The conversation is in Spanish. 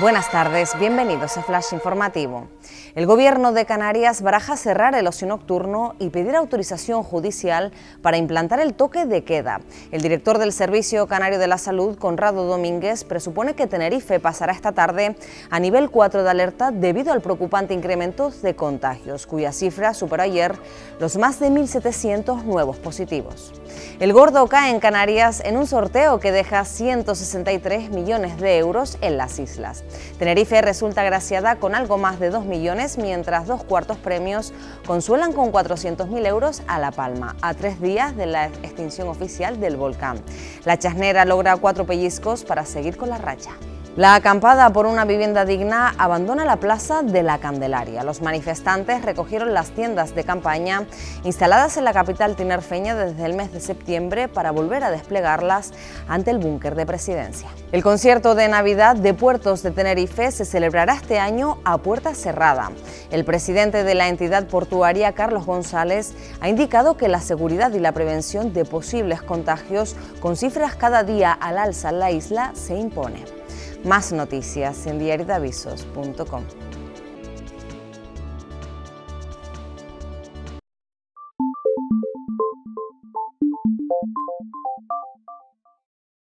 Buenas tardes, bienvenidos a Flash Informativo. El gobierno de Canarias baraja cerrar el ocio nocturno y pedir autorización judicial para implantar el toque de queda. El director del Servicio Canario de la Salud, Conrado Domínguez, presupone que Tenerife pasará esta tarde a nivel 4 de alerta debido al preocupante incremento de contagios, cuya cifra superó ayer los más de 1.700 nuevos positivos. El gordo cae en Canarias en un sorteo que deja 163 millones de euros en las islas. Tenerife resulta agraciada con algo más de 2 millones, mientras dos cuartos premios consuelan con 400.000 euros a La Palma, a tres días de la extinción oficial del volcán. La chasnera logra cuatro pellizcos para seguir con la racha. La acampada por una vivienda digna abandona la plaza de la Candelaria. Los manifestantes recogieron las tiendas de campaña instaladas en la capital tinerfeña desde el mes de septiembre para volver a desplegarlas ante el búnker de presidencia. El concierto de Navidad de Puertos de Tenerife se celebrará este año a puerta cerrada. El presidente de la entidad portuaria, Carlos González, ha indicado que la seguridad y la prevención de posibles contagios con cifras cada día al alza en la isla se impone. Más noticias en diariodavisos.com.